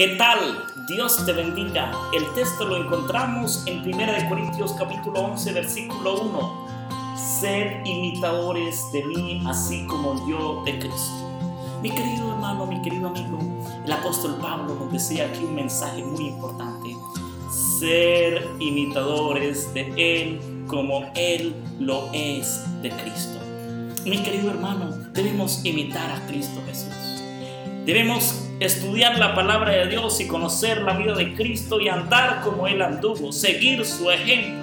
¿Qué tal? Dios te bendiga. El texto lo encontramos en 1 Corintios capítulo 11 versículo 1. Sed imitadores de mí así como yo de Cristo. Mi querido hermano, mi querido amigo, el apóstol Pablo nos decía aquí un mensaje muy importante. Ser imitadores de Él como Él lo es de Cristo. Mi querido hermano, debemos imitar a Cristo Jesús. Debemos estudiar la palabra de Dios y conocer la vida de Cristo y andar como Él anduvo, seguir su ejemplo.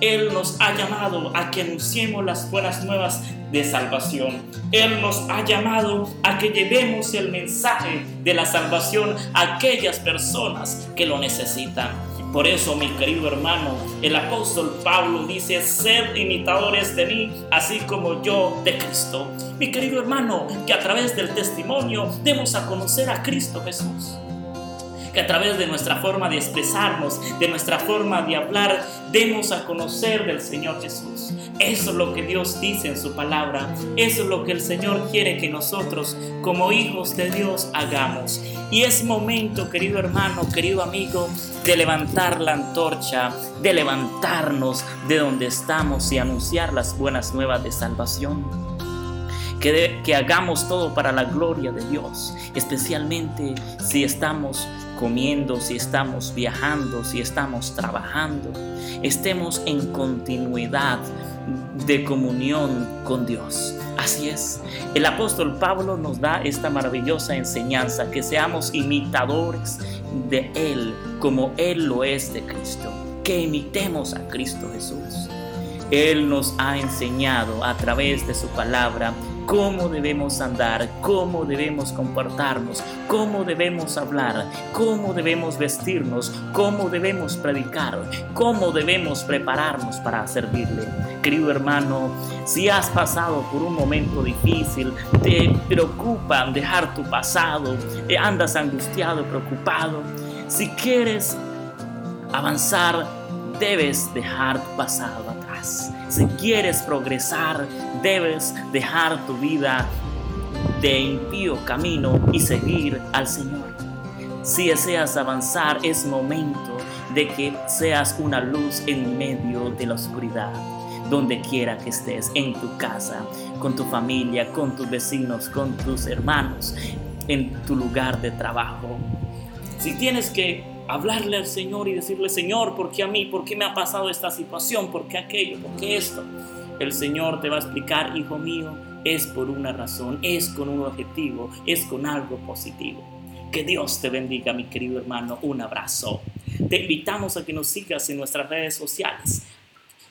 Él nos ha llamado a que anunciemos las buenas nuevas de salvación. Él nos ha llamado a que llevemos el mensaje de la salvación a aquellas personas que lo necesitan. Por eso, mi querido hermano, el apóstol Pablo dice, sed imitadores de mí, así como yo de Cristo. Mi querido hermano, que a través del testimonio demos a conocer a Cristo Jesús que a través de nuestra forma de expresarnos, de nuestra forma de hablar, demos a conocer del Señor Jesús. Eso es lo que Dios dice en su palabra. Eso es lo que el Señor quiere que nosotros, como hijos de Dios, hagamos. Y es momento, querido hermano, querido amigo, de levantar la antorcha, de levantarnos de donde estamos y anunciar las buenas nuevas de salvación. Que, que, hagamos todo para la gloria de Dios, especialmente si estamos comiendo, si estamos viajando, si estamos trabajando, estemos en continuidad de comunión con Dios. Así es, el apóstol Pablo nos da esta maravillosa enseñanza, que seamos imitadores de Él como Él lo es de Cristo, que imitemos a Cristo Jesús. Él nos ha enseñado a través de su palabra cómo debemos andar, cómo debemos comportarnos, cómo debemos hablar, cómo debemos vestirnos, cómo debemos predicar, cómo debemos prepararnos para servirle. Querido hermano, si has pasado por un momento difícil, te preocupa dejar tu pasado, andas angustiado, preocupado, si quieres avanzar, debes dejar tu pasado Si quieres progresar, debes dejar tu vida de impío camino y seguir al Señor. Si deseas avanzar, es momento de que seas una luz en medio de la oscuridad donde quiera que estés, en tu casa, con tu familia, con tus vecinos, con tus hermanos, en tu lugar de trabajo. Si tienes que hablarle al Señor y decirle, Señor, ¿por qué a mí? ¿Por qué me ha pasado esta situación? ¿Por qué aquello? ¿Por qué esto? El Señor te va a explicar, hijo mío, es por una razón, es con un objetivo, es con algo positivo. Que Dios te bendiga, mi querido hermano. Un abrazo. Te invitamos a que nos sigas en nuestras redes sociales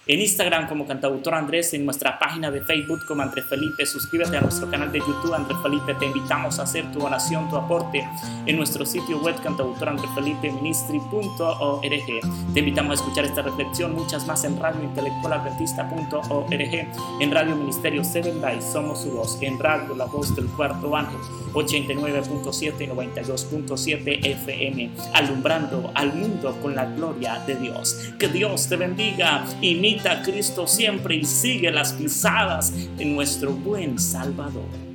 en Instagram como cantautor Andrés, en nuestra página de Facebook como Andrés Felipe. Suscríbete a nuestro canal de YouTube Andrés Felipe. Te invitamos a hacer tu donación, tu aporte en nuestro sitio web cantautorandresfelipeministry.org. Te invitamos a escuchar esta reflexión, muchas más en Radio radiointelectualadventista.org, en Radio Ministerio Seven Days, Somos su voz, en Radio La Voz del Cuarto Ángel, 89.7 y 92.7 FM, alumbrando al mundo con la gloria de Dios. Que Dios te bendiga y mi a Cristo siempre y sigue las pisadas de nuestro buen Salvador.